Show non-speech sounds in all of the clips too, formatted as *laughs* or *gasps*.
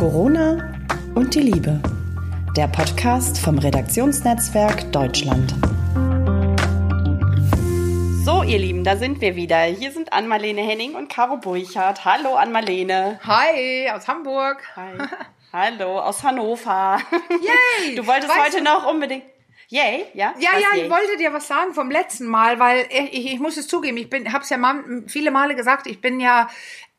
Corona und die Liebe. Der Podcast vom Redaktionsnetzwerk Deutschland. So, ihr Lieben, da sind wir wieder. Hier sind Ann-Marlene Henning und Caro Burchardt. Hallo, Ann-Marlene. Hi, aus Hamburg. Hi. Hallo, aus Hannover. Yay! Du wolltest Weißt heute du- noch unbedingt. Yay, ja? Ja, Was ja, yay? ich wollte dir was sagen vom letzten Mal, weil ich, ich, ich muss es zugeben, ich bin, hab's ja mal, viele Male gesagt, ich bin ja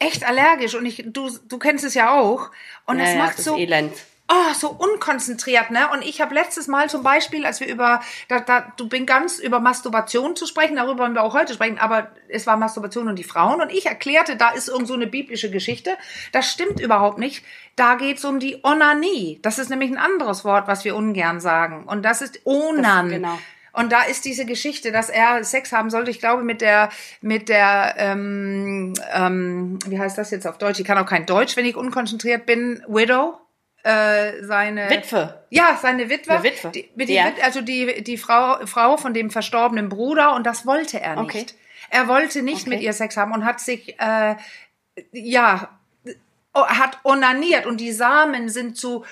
echt allergisch und ich, du, du kennst es ja auch und Ja, es ja, macht das so, elend. oh, so unkonzentriert, ne? Und ich habe letztes Mal zum Beispiel, als wir über, da, da, du bin ganz über Masturbation zu sprechen, darüber wollen wir auch heute sprechen, aber es war Masturbation und die Frauen und ich erklärte, da ist irgend so eine biblische Geschichte. Das stimmt überhaupt nicht. Da geht's um die Onanie. Das ist nämlich ein anderes Wort, was wir ungern sagen. Und das ist Onan. Das- genau. Und da ist diese Geschichte, dass er Sex haben sollte, ich glaube, mit der, mit der, ähm, ähm, wie heißt das jetzt auf Deutsch? Ich kann auch kein Deutsch, wenn ich unkonzentriert bin. Widow. Äh, seine Witwe. Ja, seine Witwe. Eine Witwe. Die, die, Ja. Also die, die Frau, Frau von dem verstorbenen Bruder und das wollte er nicht. Okay. Er wollte nicht Okay. mit ihr Sex haben und hat sich, äh, ja, hat onaniert und die Samen sind zu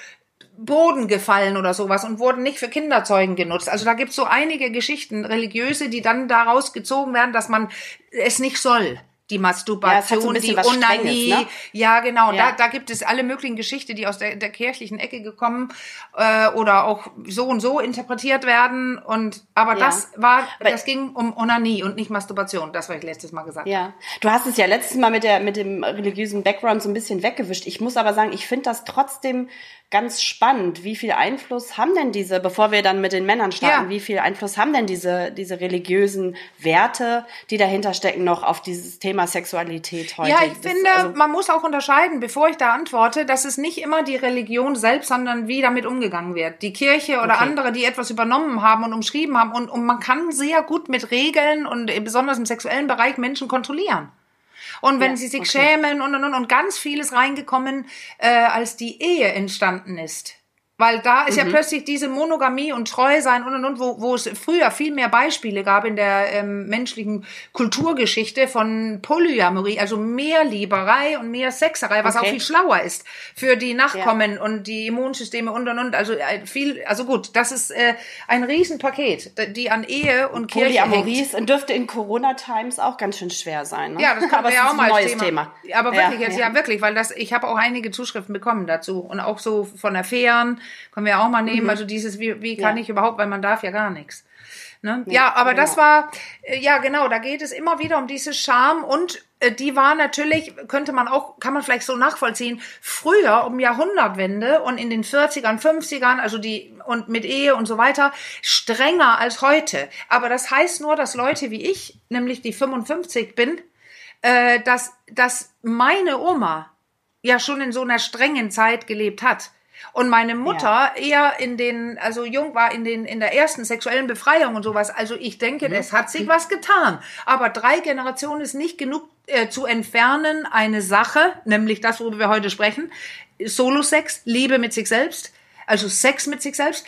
Boden gefallen oder sowas und wurden nicht für Kinderzeugen genutzt. Also da gibt's so einige Geschichten, religiöse, die dann daraus gezogen werden, dass man es nicht soll. Die Ja, so Masturbation, ein bisschen die Onanie. ne? Ja, genau. Ja. Da, da gibt es alle möglichen Geschichten, die aus der, der kirchlichen Ecke gekommen äh, oder auch so und so interpretiert werden. Und aber Ja. das war, Aber- das ging um Onanie und nicht Masturbation. Das, was ich letztes Mal gesagt habe. Ja, du hast es ja letztes Mal mit der mit dem religiösen Background so ein bisschen weggewischt. Ich muss aber sagen, ich finde das trotzdem ganz spannend. Wie viel Einfluss haben denn diese, bevor wir dann mit den Männern starten, Ja. wie viel Einfluss haben denn diese diese religiösen Werte, die dahinter stecken, noch auf dieses Thema Sexualität heute? Ja, ich Das- finde, also- man muss auch unterscheiden, bevor ich da antworte, dass es nicht immer die Religion selbst, sondern wie damit umgegangen wird. Die Kirche oder Okay. andere, die etwas übernommen haben und umschrieben haben. Und, und man kann sehr gut mit Regeln und besonders im sexuellen Bereich Menschen kontrollieren. Und wenn Ja, sie sich okay. schämen und, und, und, und ganz vieles reingekommen, äh, als die Ehe entstanden ist. Weil da ist Mhm. ja plötzlich diese Monogamie und Treu sein und und und, wo, wo es früher viel mehr Beispiele gab in der ähm, menschlichen Kulturgeschichte von Polyamorie, also mehr Lieberei und mehr Sexerei, was Okay. auch viel schlauer ist für die Nachkommen und die Immunsysteme und und und. Also äh, viel, also gut, das ist äh, ein Riesenpaket, die an Ehe und Kirche Polyamorie hängt. ist, dürfte in Corona-Times auch ganz schön schwer sein. Ne? Ja, das kann man ja ist auch mal neues Thema. Thema. Ja, aber wirklich, jetzt, ja. ja. wirklich, weil das, ich habe auch einige Zuschriften bekommen dazu und auch so von Affären können wir auch mal nehmen. Also dieses, wie, wie kann Mhm. Ja. ich überhaupt, weil man darf ja gar nichts. Ne? Ja, aber das genau. war, äh, ja genau, da geht es immer wieder um diese Scham und äh, die war natürlich, könnte man auch, kann man vielleicht so nachvollziehen, früher um Jahrhundertwende und in den 40ern, 50ern, also die, und mit Ehe und so weiter, strenger als heute. Aber das heißt nur, dass Leute wie ich, nämlich die 55 bin, äh, dass, dass meine Oma ja schon in so einer strengen Zeit gelebt hat. Und meine Mutter eher in den, also jung war in den, in der ersten sexuellen Befreiung und sowas. Also ich denke, es hat sich was getan. Aber drei Generationen ist nicht genug äh, zu entfernen, eine Sache, nämlich das, worüber wir heute sprechen. Solo-Sex, Liebe mit sich selbst, also Sex mit sich selbst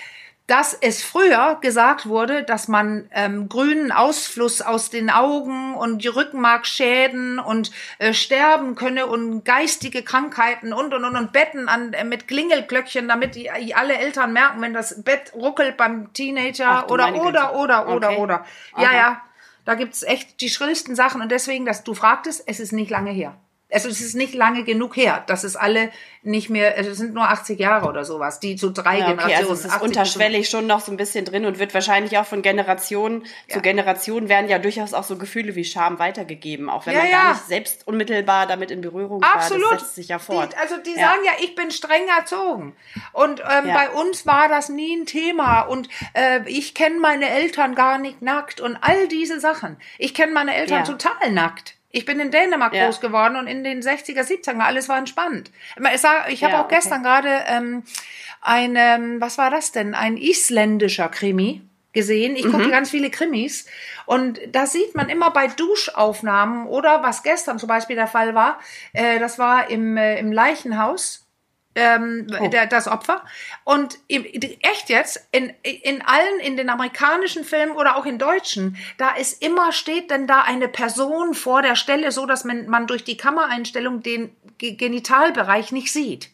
dass es früher gesagt wurde, dass man ähm, grünen Ausfluss aus den Augen und die Rückenmarkschäden und äh, sterben könne und geistige Krankheiten und und und, und Betten an äh, mit Klingelglöckchen, damit die, die alle Eltern merken, wenn das Bett ruckelt beim Teenager Ach oder oder oder oder Okay. oder. Ja, Aha. ja. Da gibt's echt die schrillsten Sachen und deswegen, dass du fragtest, es ist nicht lange her. Also es ist nicht lange genug her, dass es alle nicht mehr, also es sind nur 80 Jahre oder sowas, die zu drei Ja, okay, Generationen. also es ist 80 bis unterschwellig schon noch so ein bisschen drin und wird wahrscheinlich auch von Generation Ja. zu Generation werden ja durchaus auch so Gefühle wie Scham weitergegeben, auch wenn Ja, man ja. gar nicht selbst unmittelbar damit in Berührung Absolut. war. Das setzt sich ja fort. Die, also die sagen ja, ich bin streng erzogen. Und ähm, bei uns war das nie ein Thema. Und äh, ich kenne meine Eltern gar nicht nackt und all diese Sachen. Ich kenne meine Eltern total nackt. Ich bin in Dänemark Ja. groß geworden und in den 60er, 70er, alles war entspannt. Ich habe Ja, auch okay. gestern gerade ähm, ein, ähm, was war das denn? Ein isländischer Krimi gesehen. Ich Mhm. gucke ganz viele Krimis und da sieht man immer bei Duschaufnahmen oder was gestern zum Beispiel der Fall war, äh, das war im, äh, im Leichenhaus. Ähm, Oh. der, das Opfer. Und echt jetzt, in, in allen, in den amerikanischen Filmen oder auch in deutschen, da ist immer, steht denn da eine Person vor der Stelle, so dass man, man durch die Kameraeinstellung den Ge- Genitalbereich nicht sieht.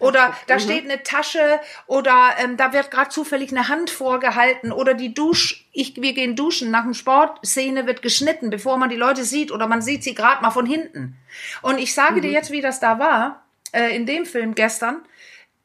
Oder da steht eine Tasche oder ähm, da wird gerade zufällig eine Hand vorgehalten oder die Dusch, ich, wir gehen duschen nach dem Sport, Szene wird geschnitten, bevor man die Leute sieht oder man sieht sie gerade mal von hinten. Und ich sage dir jetzt, wie das da war, äh, in dem Film gestern.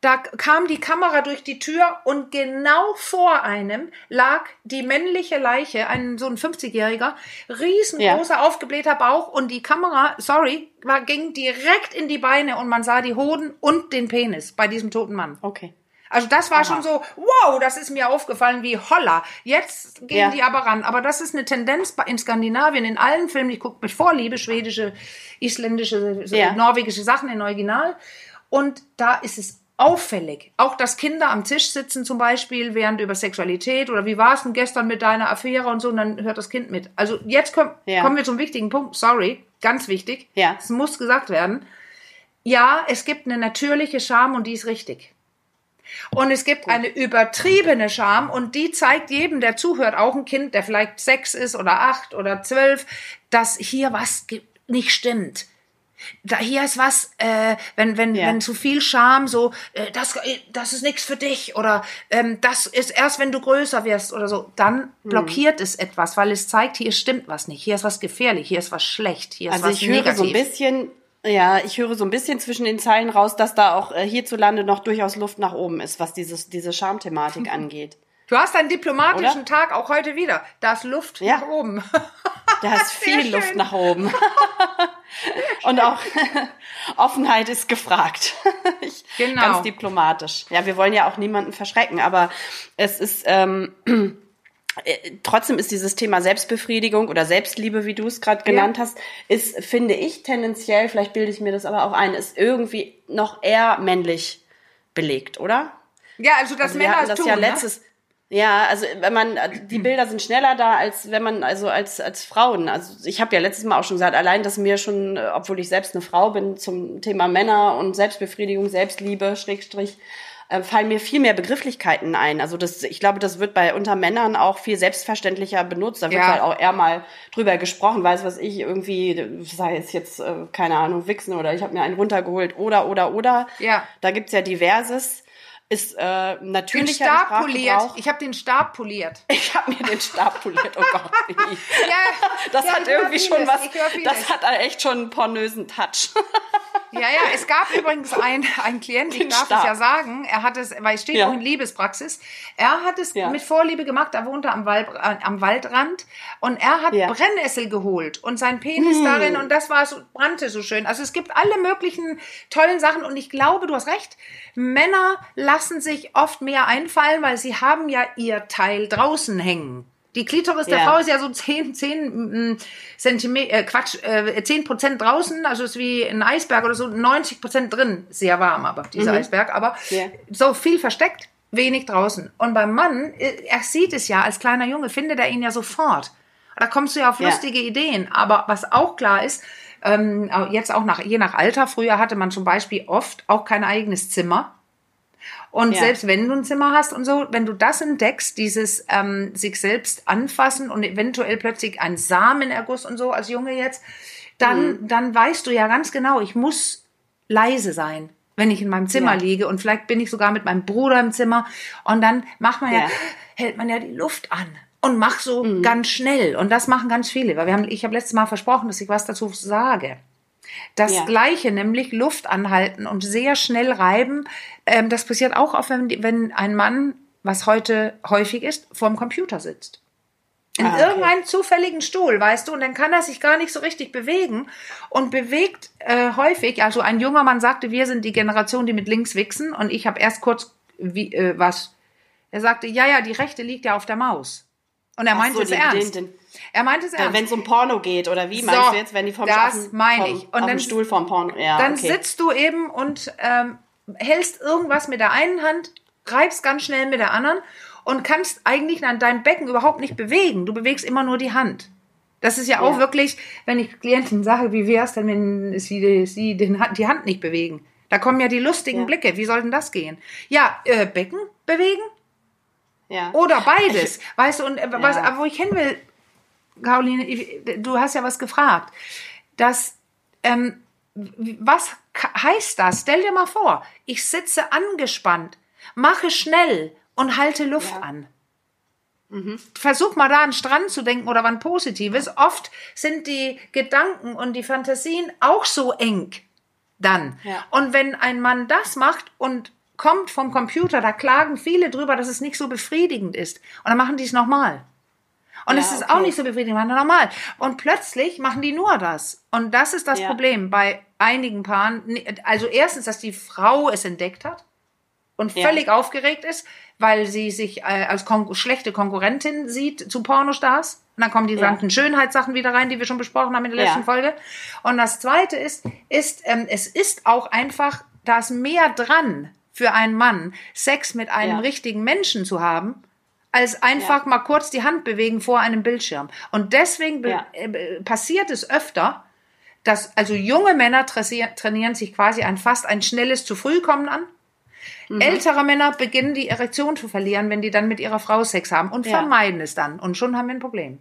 Da kam die Kamera durch die Tür und genau vor einem lag die männliche Leiche, ein so ein 50-jähriger, riesengroßer aufgeblähter Bauch und die Kamera, sorry, war, ging direkt in die Beine und man sah die Hoden und den Penis bei diesem toten Mann. Okay. Also das war schon so, wow, das ist mir aufgefallen wie holla. Jetzt gehen Ja. die aber ran. Aber das ist eine Tendenz in Skandinavien, in allen Filmen. Ich gucke mit Vorliebe schwedische, isländische, Ja. norwegische Sachen in Original. Und da ist es auffällig. Auch, dass Kinder am Tisch sitzen zum Beispiel, während über Sexualität oder wie war es denn gestern mit deiner Affäre und so, und dann hört das Kind mit. Also jetzt komm, Ja. kommen wir zum wichtigen Punkt. Sorry, ganz wichtig. Ja. Es muss gesagt werden. Ja, es gibt eine natürliche Scham und die ist richtig. Und es gibt eine übertriebene Scham und die zeigt jedem, der zuhört, auch ein Kind, der vielleicht sechs ist oder acht oder zwölf, dass hier was nicht stimmt. Da hier ist was, äh, wenn wenn Ja. wenn zu viel Scham, so äh, das äh, das ist nichts für dich oder ähm, das ist erst, wenn du größer wirst oder so, dann Hm. blockiert es etwas, weil es zeigt, hier stimmt was nicht, hier ist was gefährlich, hier ist was schlecht, hier ist Also was ich höre negativ. so ein bisschen, ja, ich höre so ein bisschen zwischen den Zeilen raus, dass da auch äh, hierzulande noch durchaus Luft nach oben ist, was dieses, diese Schamthematik *laughs* angeht. Du hast einen diplomatischen Oder? Tag auch heute wieder. Da ist Luft Ja. nach oben. *laughs* Da ist viel schön. Luft nach oben. *laughs* Und auch Offenheit ist gefragt. Ich, Genau. Ganz diplomatisch. Ja, wir wollen ja auch niemanden verschrecken, aber es ist ähm, äh, *clears throat* trotzdem ist dieses Thema Selbstbefriedigung oder Selbstliebe, wie du es gerade genannt hast, ist, finde ich, tendenziell, vielleicht bilde ich mir das aber auch ein, ist irgendwie noch eher männlich belegt, oder? Ja, also das Also Männer das tun, ja ne? letztes. Ja, also wenn man die Bilder sind schneller da als wenn man also als als Frauen. Also ich habe ja letztes Mal auch schon gesagt, allein dass mir schon, äh, obwohl ich selbst eine Frau bin, zum Thema Männer und Selbstbefriedigung, Selbstliebe, Schrägstrich, äh, fallen mir viel mehr Begrifflichkeiten ein. Also das, ich glaube, das wird bei unter Männern auch viel selbstverständlicher benutzt. Da wird Ja. halt auch eher mal drüber gesprochen, weiß was ich irgendwie, sei es jetzt äh, keine Ahnung Wichsen oder ich habe mir einen runtergeholt oder oder oder. Ja. Da gibt's ja diverses. Ist äh, den natürlicher Stab poliert. Ich habe den Stab poliert. *laughs* Ich habe mir den Stab poliert. Oh Gott. *laughs* Ja, Das ja, hat irgendwie schon was. Das hat echt schon einen pornösen Touch. *laughs* Ja, ja, es gab übrigens einen, einen Klient, ich darf Stab. es ja sagen, er hat es, weil es steht Ja. auch in Liebespraxis, er hat es Ja. mit Vorliebe gemacht, er wohnte am, Wald, äh, am Waldrand und er hat Ja. Brennnessel geholt und sein Penis darin und das war so, brannte so schön. Also es gibt alle möglichen tollen Sachen und ich glaube, du hast recht, Männer lassen sich oft mehr einfallen, weil sie haben ja ihr Teil draußen hängen. Die Klitoris der Ja. Frau ist ja so 10, 10 Zentimeter, äh, Quatsch, äh, 10 Prozent draußen, also ist wie ein Eisberg oder so, 90 Prozent drin. Sehr warm, aber dieser Eisberg, aber Ja. so viel versteckt, wenig draußen. Und beim Mann, äh, er sieht es ja, als kleiner Junge findet er ihn ja sofort. Da kommst du ja auf Ja. lustige Ideen. Aber was auch klar ist, ähm, jetzt auch nach, je nach Alter, früher hatte man zum Beispiel oft auch kein eigenes Zimmer. Und Ja. selbst wenn du ein Zimmer hast und so, wenn du das entdeckst, dieses ähm, sich selbst anfassen und eventuell plötzlich ein Samenerguss und so als Junge jetzt, dann, Mhm. dann weißt du ja ganz genau, ich muss leise sein, wenn ich in meinem Zimmer Ja. liege und vielleicht bin ich sogar mit meinem Bruder im Zimmer und dann macht man ja, Ja. *gasps* hält man ja die Luft an und macht so Mhm. ganz schnell und das machen ganz viele, weil wir haben, ich habe letztes Mal versprochen, dass ich was dazu sage. Das Ja. Gleiche, nämlich Luft anhalten und sehr schnell reiben, ähm, das passiert auch oft, wenn, wenn ein Mann, was heute häufig ist, vorm Computer sitzt. In Ah, okay. irgendeinem zufälligen Stuhl, weißt du, und dann kann er sich gar nicht so richtig bewegen und bewegt äh, häufig, also ein junger Mann sagte, wir sind die Generation, die mit links wichsen und ich habe erst kurz, wie, äh, was, er sagte, ja, ja, die rechte liegt ja auf der Maus. Und er meinte so, es ernst. den- den- er meinte es ernst. Wenn es um Porno geht oder wie So, meinst du jetzt, wenn die vom das meine ich. Und dann- Stuhl vom Porno? Ja, dann okay. sitzt du eben und ähm, hältst irgendwas mit der einen Hand, reibst ganz schnell mit der anderen und kannst eigentlich an deinem Becken überhaupt nicht bewegen. Du bewegst immer nur die Hand. Das ist ja auch Ja. wirklich, wenn ich Klienten sage, wie wär's denn, wenn sie, sie den, die Hand nicht bewegen? Da kommen ja die lustigen Ja. Blicke. Wie soll denn das gehen? Ja, äh, Becken bewegen ja. oder beides. weißt du, und äh, was, wo ich hin will, Caroline, du hast ja was gefragt, dass ähm, was heißt das? Stell dir mal vor, ich sitze angespannt, mache schnell und halte Luft ja. an. Mhm. Versuch mal da an den Strand zu denken oder wann Positives. Oft sind die Gedanken und die Fantasien auch so eng dann. Ja. Und wenn ein Mann das macht und kommt vom Computer, da klagen viele drüber, dass es nicht so befriedigend ist. Und dann machen die es nochmal. Und ja, es ist okay. auch nicht so befriedigend, machen normal. Und plötzlich machen die nur das. Und das ist das ja. Problem bei einigen Paaren. Also erstens, dass die Frau es entdeckt hat und völlig ja. aufgeregt ist, weil sie sich äh, als Kon schlechte Konkurrentin sieht zu Pornostars. Und dann kommen die ja. Schönheitssachen wieder rein, die wir schon besprochen haben in der letzten ja. Folge. Und das Zweite ist, ist ähm, es ist auch einfach, da ist mehr dran für einen Mann, Sex mit einem richtigen Menschen zu haben, als einfach mal kurz die Hand bewegen vor einem Bildschirm. Und deswegen äh, passiert es öfter, dass also junge Männer trainieren sich quasi ein fast ein schnelles zu früh kommen an Mhm. Ältere Männer beginnen die Erektion zu verlieren, wenn die dann mit ihrer Frau Sex haben und ja. vermeiden es dann. Und schon haben wir ein Problem.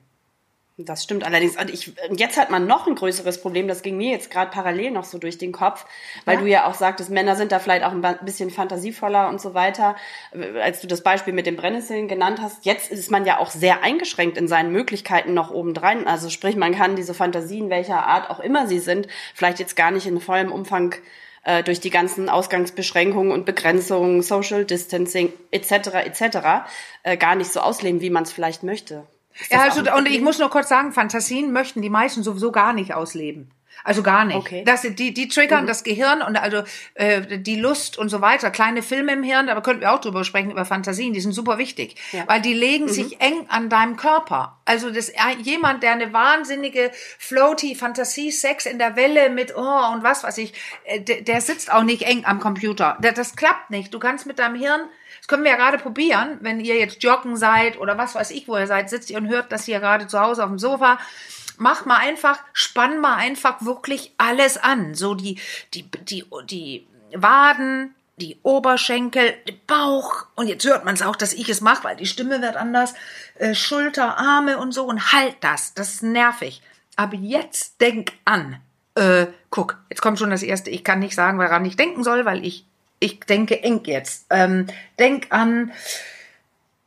Das stimmt allerdings. Und ich, jetzt hat man noch ein größeres Problem. Das ging mir jetzt gerade parallel noch so durch den Kopf, weil ja. du ja auch sagtest, Männer sind da vielleicht auch ein bisschen fantasievoller und so weiter. Als du das Beispiel mit den Brennnesseln genannt hast, jetzt ist man ja auch sehr eingeschränkt in seinen Möglichkeiten noch obendrein. Also sprich, man kann diese Fantasien, welcher Art auch immer sie sind, vielleicht jetzt gar nicht in vollem Umfang äh, durch die ganzen Ausgangsbeschränkungen und Begrenzungen, Social Distancing etc. etc. Äh, gar nicht so ausleben, wie man es vielleicht möchte. Ja, also, und ich muss nur kurz sagen, Fantasien möchten die meisten sowieso gar nicht ausleben. Also gar nicht. Okay. Das, die, die triggern mhm. das Gehirn und also äh, die Lust und so weiter. Kleine Filme im Hirn, da könnten wir auch drüber sprechen, über Fantasien, die sind super wichtig. Ja. Weil die legen mhm. sich eng an deinem Körper. Also das äh, jemand, der eine wahnsinnige floaty Fantasie, Sex in der Welle mit oh und was weiß ich, äh, der, der sitzt auch nicht eng am Computer. Der, das klappt nicht. Du kannst mit deinem Hirn das können wir ja gerade probieren, wenn ihr jetzt joggen seid oder was weiß ich, wo ihr seid, sitzt ihr und hört das hier gerade zu Hause auf dem Sofa mach mal einfach, spann mal einfach wirklich alles an. So die, die, die, die Waden, die Oberschenkel, den Bauch. Und jetzt hört man es auch, dass ich es mache, weil die Stimme wird anders. Äh, Schulter, Arme und so. Und halt das. Das ist nervig. Aber jetzt denk an. Äh, guck, jetzt kommt schon das erste. Ich kann nicht sagen, woran ich denken soll, weil ich, ich denke eng jetzt. Ähm, denk an.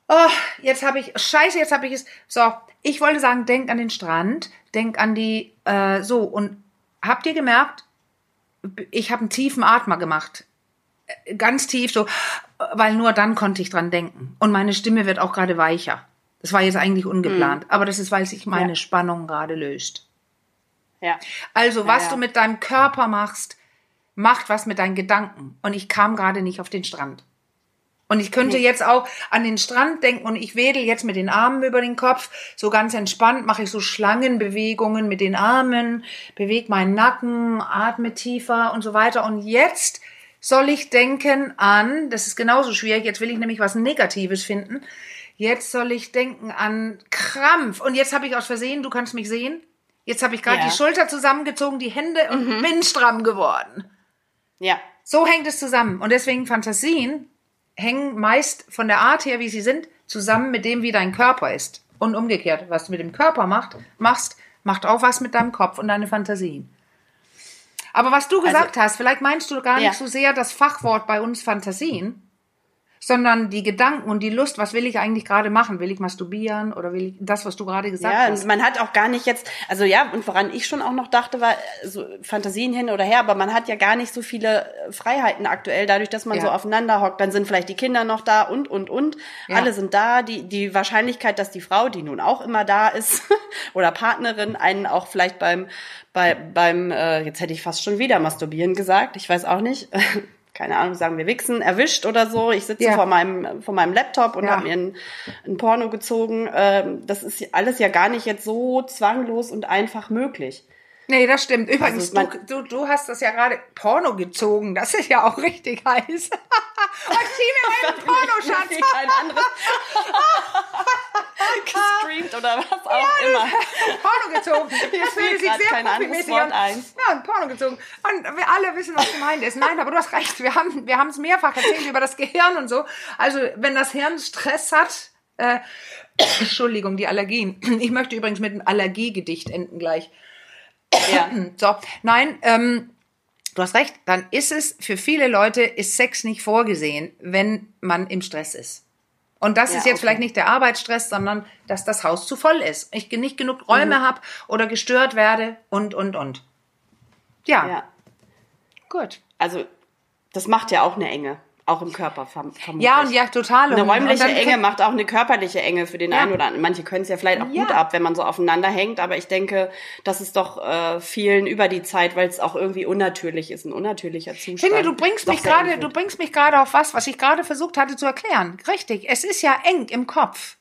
Oh, jetzt habe ich, scheiße, jetzt habe ich es. So, ich wollte sagen, denk an den Strand, denk an die, äh, so, und habt ihr gemerkt, ich habe einen tiefen Atmer gemacht. Äh, ganz tief, so, weil nur dann konnte ich dran denken. Und meine Stimme wird auch gerade weicher. Das war jetzt eigentlich ungeplant, mhm. aber das ist, weil sich meine ja. Spannung gerade löst. Ja. Also, was ja, ja. du mit deinem Körper machst, macht was mit deinen Gedanken. Und ich kam gerade nicht auf den Strand. Und ich könnte jetzt auch an den Strand denken und ich wedel jetzt mit den Armen über den Kopf. So ganz entspannt mache ich so Schlangenbewegungen mit den Armen, bewege meinen Nacken, atme tiefer und so weiter. Und jetzt soll ich denken an, das ist genauso schwierig, jetzt will ich nämlich was Negatives finden. Jetzt soll ich denken an Krampf. Und jetzt habe ich aus Versehen, du kannst mich sehen, jetzt habe ich gerade ja. die Schulter zusammengezogen, die Hände und mhm. bin stramm geworden. Ja. So hängt es zusammen. Und deswegen Fantasien hängen meist von der Art her, wie sie sind, zusammen mit dem, wie dein Körper ist. Und umgekehrt, was du mit dem Körper macht, machst, macht auch was mit deinem Kopf und deine Fantasien. Aber was du gesagt also, hast, vielleicht meinst du gar nicht ja. so sehr das Fachwort bei uns Fantasien, sondern die Gedanken und die Lust, was will ich eigentlich gerade machen? Will ich masturbieren oder will ich das, was du gerade gesagt ja, hast? Ja, man hat auch gar nicht jetzt, also ja, und woran ich schon auch noch dachte, war so Fantasien hin oder her, aber man hat ja gar nicht so viele Freiheiten aktuell, dadurch, dass man ja. so aufeinander hockt. Dann sind vielleicht die Kinder noch da und, und, und. Ja. Alle sind da. Die, die Wahrscheinlichkeit, dass die Frau, die nun auch immer da ist, *laughs* oder Partnerin, einen auch vielleicht beim, bei, beim, äh, jetzt hätte ich fast schon wieder masturbieren gesagt, ich weiß auch nicht, *laughs* keine Ahnung, sagen wir Wichsen, erwischt oder so. Ich sitze ja. vor meinem vor meinem Laptop und ja. habe mir ein, ein, Porno gezogen. Ähm, das ist alles ja gar nicht jetzt so zwanglos und einfach möglich. Nee, das stimmt. Übrigens, also, du, du, du hast das ja gerade Porno gezogen. Das ist ja auch richtig heiß. *laughs* Und zieh mir meinen Pornoschatz. Kein anderes *laughs* *laughs* gestreamt oder was auch ja, immer. Porno gezogen. Das fühlt sich sehr Wort ein. Ja, Porno gezogen. Und wir alle wissen, was gemeint ist. Nein, aber du hast recht. Wir haben wir haben es mehrfach erzählt über das Gehirn und so. Also, wenn das Hirn Stress hat, äh, *coughs* Entschuldigung, die Allergien. Ich möchte übrigens mit einem Allergiegedicht enden gleich. Ja. *coughs* So, nein, ähm, du hast recht, dann ist es für viele Leute ist Sex nicht vorgesehen, wenn man im Stress ist. Und das Ja, ist jetzt okay. vielleicht nicht der Arbeitsstress, sondern dass das Haus zu voll ist. Ich nicht genug Räume Mhm. habe oder gestört werde und, und, und. Ja, Ja. gut. Also, das macht ja auch eine Enge. Auch im Körper verm vermutlich. Ja, und ja, total. Eine räumliche Enge macht auch eine körperliche Enge für den Ja. einen oder anderen. Manche können es ja vielleicht auch gut Ja. ab, wenn man so aufeinander hängt, aber ich denke, das ist doch äh, vielen über die Zeit, weil es auch irgendwie unnatürlich ist, ein unnatürlicher Zustand. Finde, du bringst mich gerade, du bringst mich gerade auf was, was ich gerade versucht hatte zu erklären. Richtig. Es ist ja eng im Kopf.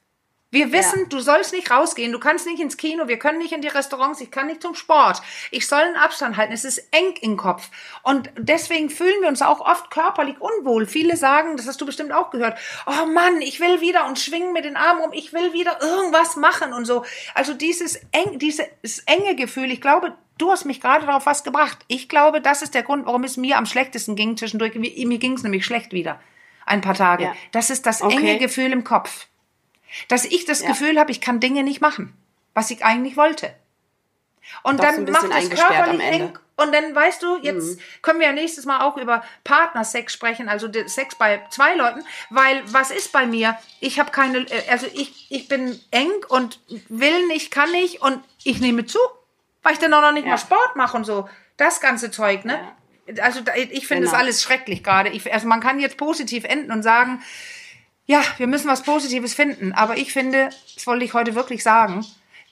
Wir wissen, Ja. du sollst nicht rausgehen, du kannst nicht ins Kino, wir können nicht in die Restaurants, ich kann nicht zum Sport. Ich soll einen Abstand halten. Es ist eng im Kopf. Und deswegen fühlen wir uns auch oft körperlich unwohl. Viele sagen, das hast du bestimmt auch gehört, oh Mann, ich will wieder und schwingen mit den Armen um, ich will wieder irgendwas machen und so. Also dieses eng, dieses enge Gefühl, ich glaube, du hast mich gerade darauf was gebracht. Ich glaube, das ist der Grund, warum es mir am schlechtesten ging zwischendurch. Mir, ging es nämlich schlecht wieder. Ein paar Tage. Ja. Das ist das Okay. enge Gefühl im Kopf. Dass ich das Ja. Gefühl habe, ich kann Dinge nicht machen, was ich eigentlich wollte. Und Doch dann macht es körperlich eng. Und dann weißt du, jetzt können wir ja nächstes Mal auch über Partnersex sprechen, also Sex bei zwei Leuten, weil was ist bei mir? Ich habe keine, äh, also ich, ich bin eng und will nicht, kann nicht und ich nehme zu, weil ich dann auch noch nicht Ja. mal Sport mache und so. Das ganze Zeug, ne? Also da, ich finde das Genau. alles schrecklich gerade. Also man kann jetzt positiv enden und sagen, ja, wir müssen was Positives finden. Aber ich finde, das wollte ich heute wirklich sagen,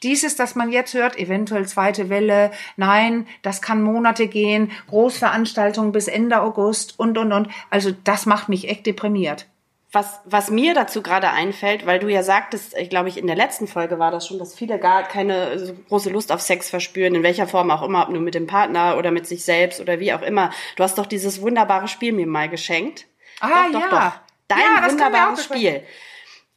dieses, dass man jetzt hört, eventuell zweite Welle, nein, das kann Monate gehen, Großveranstaltungen bis Ende August und, und, und. Also das macht mich echt deprimiert. Was, was mir dazu gerade einfällt, weil du ja sagtest, ich glaube ich, in der letzten Folge war das schon, dass viele gar keine so große Lust auf Sex verspüren, in welcher Form auch immer, ob nur mit dem Partner oder mit sich selbst oder wie auch immer. Du hast doch dieses wunderbare Spiel mir mal geschenkt. Ah, doch, ja. Doch, doch. Dein Ja, wunderbares. Spiel.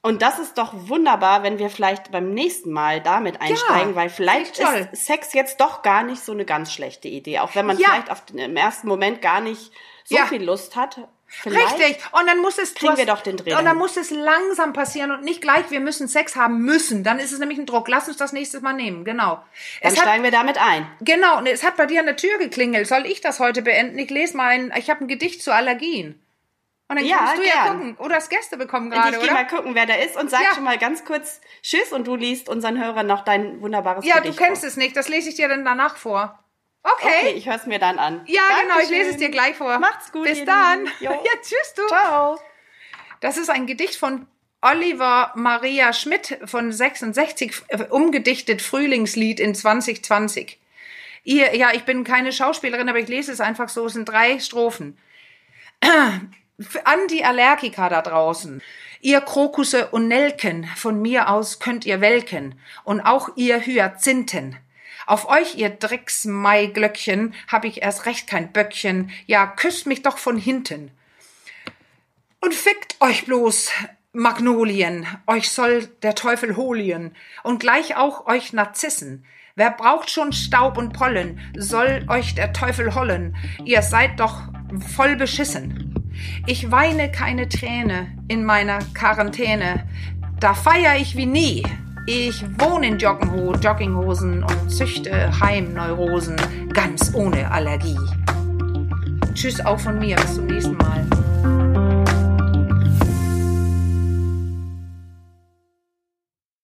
Und das ist doch wunderbar, wenn wir vielleicht beim nächsten Mal damit einsteigen, weil vielleicht ist Sex jetzt doch gar nicht so eine ganz schlechte Idee. Auch wenn man Ja. vielleicht auf den, im ersten Moment gar nicht so Ja. viel Lust hat. Vielleicht Richtig. Und dann muss es kriegen wir doch den Dreh Und dann hin. muss es langsam passieren und nicht gleich, wir müssen Sex haben müssen. Dann ist es nämlich ein Druck. Lass uns das nächstes Mal nehmen. Genau. Dann Es hat, steigen wir damit ein. genau. Und es hat bei dir an der Tür geklingelt. Soll ich das heute beenden? Ich lese mal ein, ich habe ein Gedicht zu Allergien. Und dann Ja, kannst du ja gern. gucken. Oder hast Gäste bekommen gerade, ich oder? mal gucken, wer da ist und sag Ja. schon mal ganz kurz Tschüss und du liest unseren Hörern noch dein wunderbares Ja, du Gedicht kennst vor. es nicht. Das lese ich dir dann danach vor. Okay. Okay, ich höre es mir dann an. Ja, genau. Ich Dankeschön. lese es dir gleich vor. Macht's gut, Bis dann. Jo. *laughs* Ja, tschüss, du. Ciao. Das ist ein Gedicht von Oliver Maria Schmidt von 66, äh, umgedichtet Frühlingslied in 2020. Ihr, ja, ich bin keine Schauspielerin, aber ich lese es einfach so. Es sind drei Strophen. *clears throat* An die Allergiker da draußen. Ihr Krokusse und Nelken, von mir aus könnt ihr welken. Und auch ihr Hyazinthen. Auf euch, ihr Drecksmaiglöckchen, hab ich erst recht kein Böckchen. Ja, küsst mich doch von hinten. Und fickt euch bloß, Magnolien, euch soll der Teufel holien, und gleich auch euch Narzissen. Wer braucht schon Staub und Pollen, soll euch der Teufel hollen, ihr seid doch voll beschissen. Ich weine keine Träne in meiner Quarantäne, da feier ich wie nie. Ich wohne in Joggenho Jogginghosen und züchte Heimneurosen, ganz ohne Allergie. Tschüss auch von mir, bis zum nächsten Mal.